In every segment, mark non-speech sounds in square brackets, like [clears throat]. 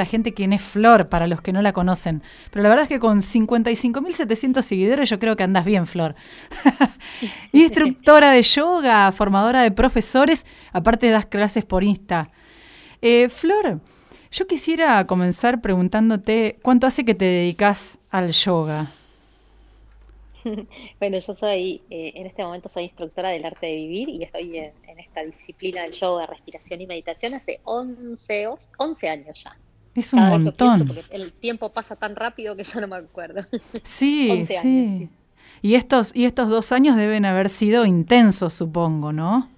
la gente quién es Flor, para los que no la conocen. Pero la verdad es que con 55.700 seguidores yo creo que andas bien, Flor. [laughs] Instructora de yoga, formadora de profesores, aparte das clases por Insta. Eh, Flor, yo quisiera comenzar preguntándote, ¿cuánto hace que te dedicas al yoga? [laughs] Bueno, yo soy, eh, en este momento soy instructora del arte de vivir y estoy en, esta disciplina del yoga, respiración y meditación hace 11, 11 años ya. Es un montón. porque el tiempo pasa tan rápido que yo no me acuerdo. [laughs] Sí, sí. Y estos, y estos dos años deben haber sido intensos, supongo, ¿no?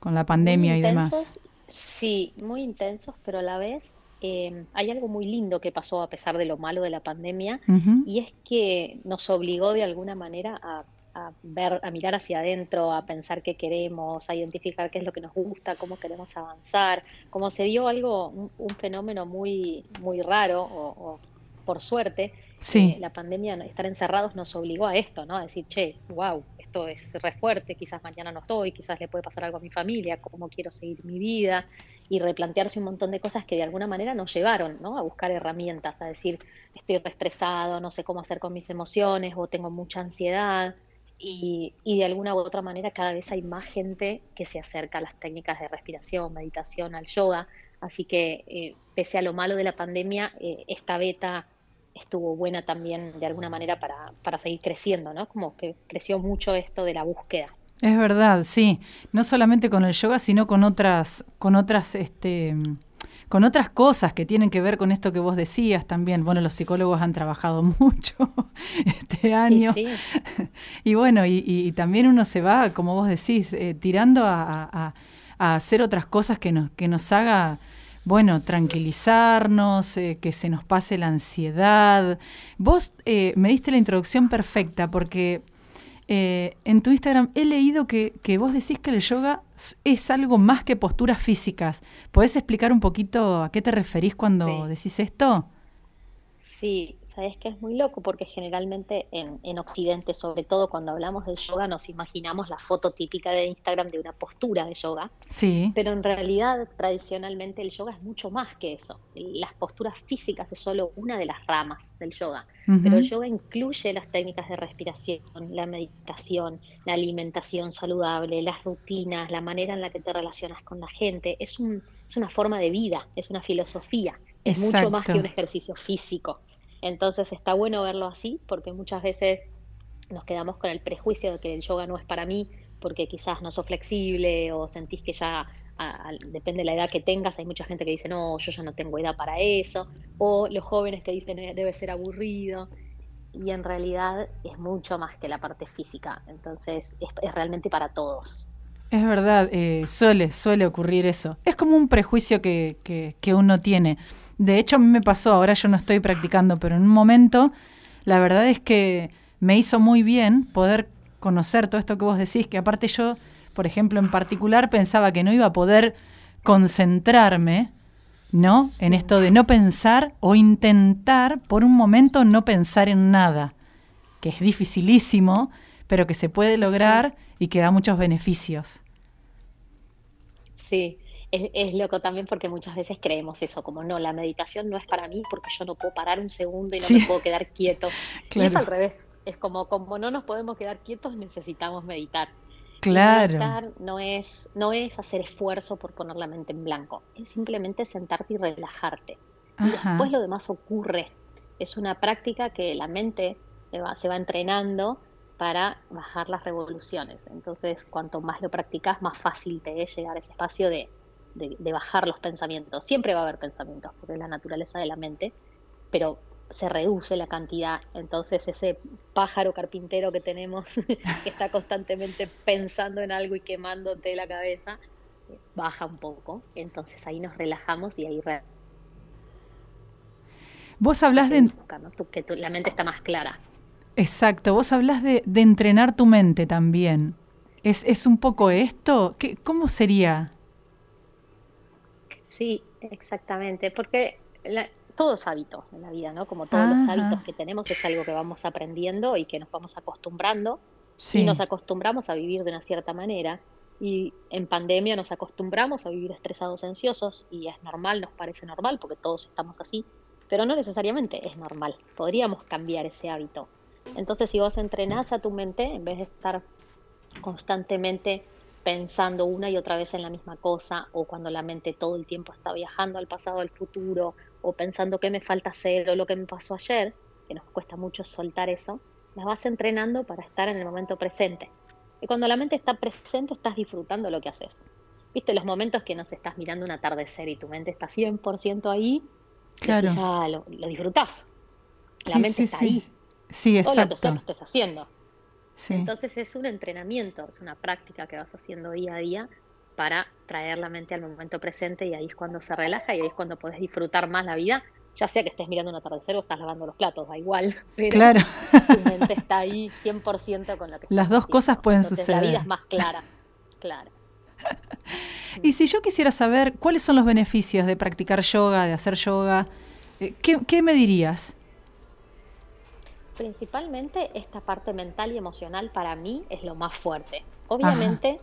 Con la pandemia y demás. Sí, muy intensos, pero a la vez eh, hay algo muy lindo que pasó a pesar de lo malo de la pandemia, y es que nos obligó de alguna manera a a ver, a mirar hacia adentro, a pensar qué queremos, a identificar qué es lo que nos gusta, cómo queremos avanzar, como se dio algo, un, fenómeno muy, muy raro, o, por suerte, sí. Eh, la pandemia, estar encerrados nos obligó a esto, ¿no? A decir, che, wow, esto es re fuerte, quizás mañana no estoy, quizás le puede pasar algo a mi familia, cómo quiero seguir mi vida, y replantearse un montón de cosas que de alguna manera nos llevaron, ¿no? A buscar herramientas, a decir, estoy estresado, no sé cómo hacer con mis emociones, o tengo mucha ansiedad, y, de alguna u otra manera cada vez hay más gente que se acerca a las técnicas de respiración, meditación, al yoga. Así que eh, pese a lo malo de la pandemia, eh, esta beta estuvo buena también de alguna manera para, para seguir creciendo, ¿no? Como que creció mucho esto de la búsqueda. Es verdad, sí. No solamente con el yoga, sino con otras, con otras, este, con otras cosas que tienen que ver con esto que vos decías también. Bueno, los psicólogos han trabajado [laughs] mucho este año. [laughs] Y, bueno, y, también uno se va, como vos decís, eh, tirando a, hacer otras cosas que nos, que nos haga, bueno, tranquilizarnos, eh, que se nos pase la ansiedad. Vos eh, me diste la introducción perfecta porque eh, en tu Instagram he leído que, vos decís que el yoga es algo más que posturas físicas. ¿Podés explicar un poquito a qué te referís cuando decís esto? Sí, sabes que es muy loco porque generalmente en, en, Occidente, sobre todo cuando hablamos del yoga, nos imaginamos la foto típica de Instagram de una postura de yoga. Sí. Pero en realidad, tradicionalmente, el yoga es mucho más que eso. Las posturas físicas es solo una de las ramas del yoga. Pero el yoga incluye las técnicas de respiración, la meditación, la alimentación saludable, las rutinas, la manera en la que te relacionas con la gente. Es, un, es una forma de vida, es una filosofía. Es mucho más que un ejercicio físico. Entonces está bueno verlo así porque muchas veces nos quedamos con el prejuicio de que el yoga no es para mí porque quizás no sos flexible o sentís que ya depende de la edad que tengas, hay mucha gente que dice, no, yo ya no tengo edad para eso, o los jóvenes que dicen, eh, debe ser aburrido, y en realidad es mucho más que la parte física, entonces es, realmente para todos. Es verdad, eh, suele, suele ocurrir eso. Es como un prejuicio que, que, que uno tiene. De hecho, a mí me pasó, ahora yo no estoy practicando, pero en un momento, la verdad es que me hizo muy bien poder conocer todo esto que vos decís, que aparte yo, por ejemplo, en particular pensaba que no iba a poder concentrarme, ¿no? En esto de no pensar o intentar por un momento no pensar en nada, que es dificilísimo, pero que se puede lograr y que da muchos beneficios. Sí, es, loco también porque muchas veces creemos eso, como no, la meditación no es para mí porque yo no puedo parar un segundo y no me puedo quedar quieto. [laughs] Y es al revés, es como, como no nos podemos quedar quietos, necesitamos meditar. Claro. meditar no es, no es hacer esfuerzo por poner la mente en blanco, es simplemente sentarte y relajarte. Y después lo demás ocurre. Es una práctica que la mente se va, se va entrenando para bajar las revoluciones. Entonces, cuanto más lo practicas, más fácil te es llegar a ese espacio de de, bajar los pensamientos. Siempre va a haber pensamientos, porque es la naturaleza de la mente, pero se reduce la cantidad. Entonces ese pájaro carpintero que tenemos, [laughs] que está constantemente pensando en algo y quemándote la cabeza, baja un poco. Entonces ahí nos relajamos y ahí... Vos hablas de... que la mente está más clara. Exacto, vos hablas de, de entrenar tu mente también. ¿Es, ¿Es, un poco esto? ¿Qué, ¿Cómo sería? Sí, exactamente, porque la, todo es hábito en la vida, ¿no? Como todos los hábitos que tenemos es algo que vamos aprendiendo y que nos vamos acostumbrando. Y nos acostumbramos a vivir de una cierta manera. Y en pandemia nos acostumbramos a vivir estresados, ansiosos, y es normal, nos parece normal, porque todos estamos así, pero no necesariamente es normal. Podríamos cambiar ese hábito. Entonces, si vos entrenás a tu mente, en vez de estar constantemente pensando una y otra vez en la misma cosa, o cuando la mente todo el tiempo está viajando al pasado, al futuro, o pensando qué me falta hacer o lo que me pasó ayer, que nos cuesta mucho soltar eso, las vas entrenando para estar en el momento presente. Y cuando la mente está presente, estás disfrutando lo que haces. ¿Viste los momentos que nos estás mirando un atardecer y tu mente está 100% ahí? Claro. Ah, lo, disfrutás. La mente está ahí. Sí, exacto. Todo lo que estés haciendo. Entonces es un entrenamiento, es una práctica que vas haciendo día a día para traer la mente al momento presente y ahí es cuando se relaja y ahí es cuando puedes disfrutar más la vida ya sea que estés mirando un atardecer o estás lavando los platos, da igual. [laughs] Pero claro. Tu mente está ahí 100% con lo que Las dos cosas pueden suceder. La vida es más clara, clara. [laughs] Y si yo quisiera saber cuáles son los beneficios de practicar yoga, de hacer yoga, eh, ¿qué, me dirías? Principalmente esta parte mental y emocional para mí es lo más fuerte. Obviamente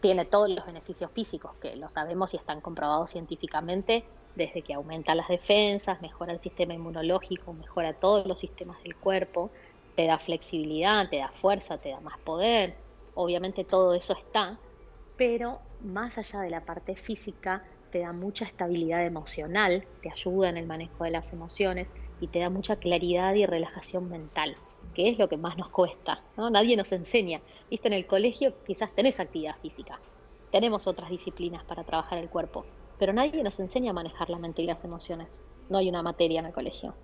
tiene todos los beneficios físicos que lo sabemos y están comprobados científicamente desde que aumenta las defensas, mejora el sistema inmunológico, mejora todos los sistemas del cuerpo, te da flexibilidad, te da fuerza, te da más poder. Obviamente todo eso está, pero más allá de la parte física, te da mucha estabilidad emocional, te ayuda en el manejo de las emociones y te da mucha claridad y relajación mental, que es lo que más nos cuesta. ¿no? Nadie nos enseña. Viste, en el colegio quizás tenés actividad física, tenemos otras disciplinas para trabajar el cuerpo, pero nadie nos enseña a manejar la mente y las emociones. No hay una materia en el colegio.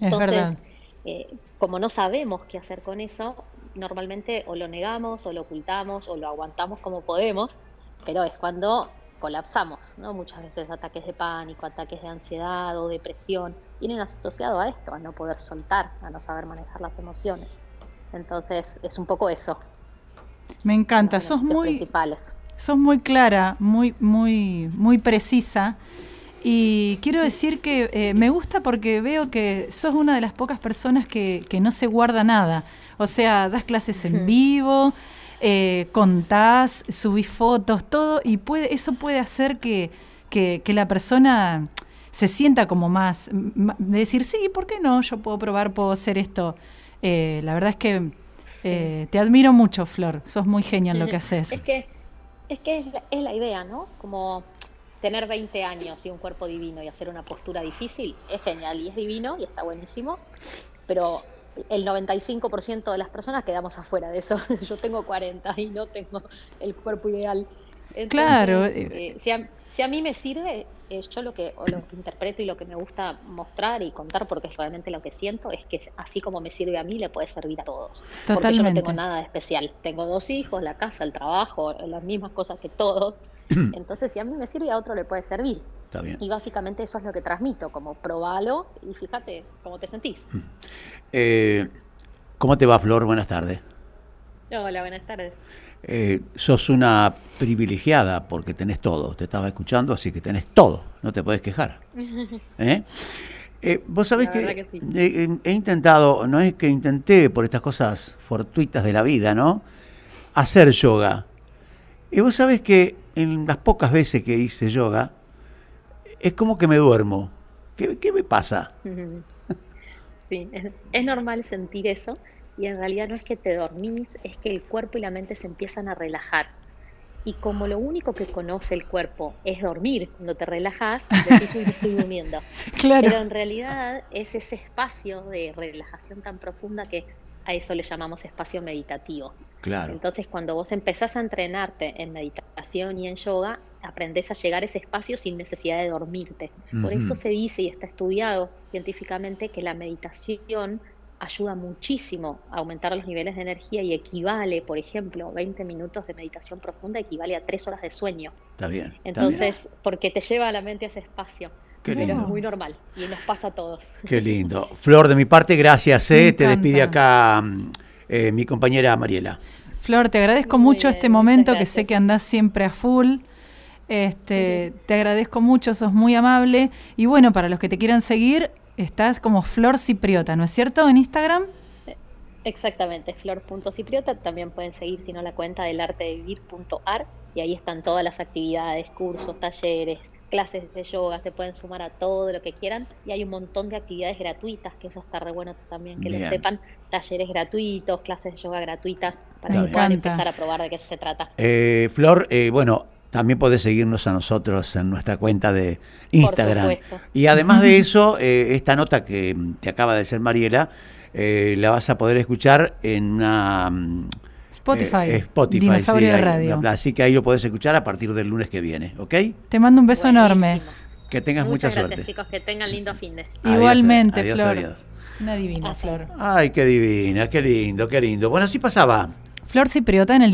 Entonces, eh, como no sabemos qué hacer con eso, normalmente o lo negamos o lo ocultamos o lo aguantamos como podemos, pero es cuando colapsamos, ¿no? Muchas veces ataques de pánico, ataques de ansiedad o depresión vienen asociados a esto, a no poder soltar, a no saber manejar las emociones. Entonces, es un poco eso. Me encanta, sos muy principales sos muy clara, muy, muy, muy precisa. Y quiero decir que eh, me gusta porque veo que sos una de las pocas personas que, no se guarda nada. O sea, das clases en vivo, eh, contás, subís fotos, todo, y puede, eso puede hacer que, la persona se sienta como más, de decir, sí, ¿por qué no? Yo puedo probar, puedo hacer esto. Eh, la verdad es que te admiro mucho, Flor. Sos muy genial lo que haces. Es que es que es la, es la idea, ¿no? Como tener 20 años y un cuerpo divino y hacer una postura difícil es genial y es divino y está buenísimo, pero el 95% de las personas quedamos afuera de eso. [laughs] Yo tengo 40 y no tengo el cuerpo ideal. claro. Eh, si, a, si, a, mí me sirve, eh, yo lo que, lo que interpreto y lo que me gusta mostrar y contar, porque es realmente lo que siento, es que así como me sirve a mí, le puede servir a todos. Totalmente. Porque yo no tengo nada de especial. Tengo dos hijos, la casa, el trabajo, las mismas cosas que todos. [clears throat] Entonces, si a mí me sirve, a otro le puede servir. Está bien. Y básicamente eso es lo que transmito, como probalo y fíjate cómo te sentís. Mm. Eh, ¿Cómo te va, Flor? Buenas tardes. Hola, buenas tardes. Eh, sos una privilegiada porque tenés todo. Te estaba escuchando, así que tenés todo. No te puedes quejar. [laughs] ¿Eh? Vos sabés que, he, intentado, no es que intenté por estas cosas fortuitas de la vida, ¿no? Hacer yoga. Y vos sabés que en las pocas veces que hice yoga, es como que me duermo. ¿Qué, qué me pasa? [laughs] Sí, es normal sentir eso y en realidad no es que te dormís, es que el cuerpo y la mente se empiezan a relajar. Y como lo único que conoce el cuerpo es dormir, cuando te relajas, [laughs] decís, uy, estoy durmiendo. Claro. Pero en realidad es ese espacio de relajación tan profunda que a eso le llamamos espacio meditativo. Claro. Entonces, cuando vos empezás a entrenarte en meditación y en yoga, aprendés a llegar a ese espacio sin necesidad de dormirte. Por eso se dice y está estudiado científicamente que la meditación ayuda muchísimo a aumentar los niveles de energía y equivale, por ejemplo, 20 minutos de meditación profunda equivale a 3 horas de sueño. Está bien. Entonces, porque te lleva a la mente a ese espacio. Qué Pero es muy normal y nos pasa a todos. Qué lindo. Flor, de mi parte, gracias. Eh. Te despide acá eh, mi compañera Mariela. Flor, te agradezco mucho este momento que sé que andás siempre a full. Este, Te agradezco mucho, sos muy amable. Y bueno, para los que te quieran seguir, Estás como Flor Cipriota, ¿no es cierto? En Instagram. Exactamente, flor.cipriota. También pueden seguir, si no, la cuenta del arte de vivir.ar y ahí están todas las actividades, cursos, talleres, clases de yoga, se pueden sumar a todo lo que quieran y hay un montón de actividades gratuitas, que eso está re bueno también, que lo sepan, talleres gratuitos, clases de yoga gratuitas, para que puedan empezar a probar de qué se trata. Eh, Flor, eh, bueno, también podés seguirnos a nosotros en nuestra cuenta de Instagram. Y además de eso, eh, esta nota que te acaba de decir Mariela, la vas a poder escuchar en una mm, Spotify. Eh, Spotify, Dinosaurio de Radio. Así que ahí lo puedes escuchar a partir del lunes que viene, ¿ok? Te mando un beso enorme. Que tengas mucha gracias, suerte. chicos, que tengan lindo fin de Igualmente, Flor. Una divina, Flor. Ay, qué divina, qué lindo, qué lindo. Bueno, así pasaba. Flor Cipriota en el